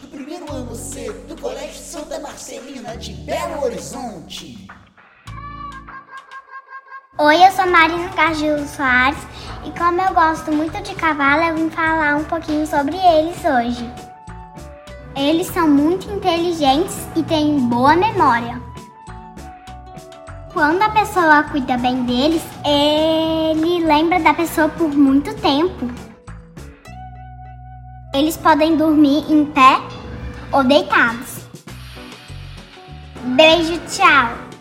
do primeiro ano C do Colégio Santa Marcelina de Belo Horizonte. Oi, eu sou Marina Gargilo Soares e como eu gosto muito de cavalo, eu vim falar um pouquinho sobre eles hoje. Eles são muito inteligentes e têm boa memória. Quando a pessoa cuida bem deles, ele lembra da pessoa por muito tempo. Eles podem dormir em pé ou deitados. Beijo, tchau!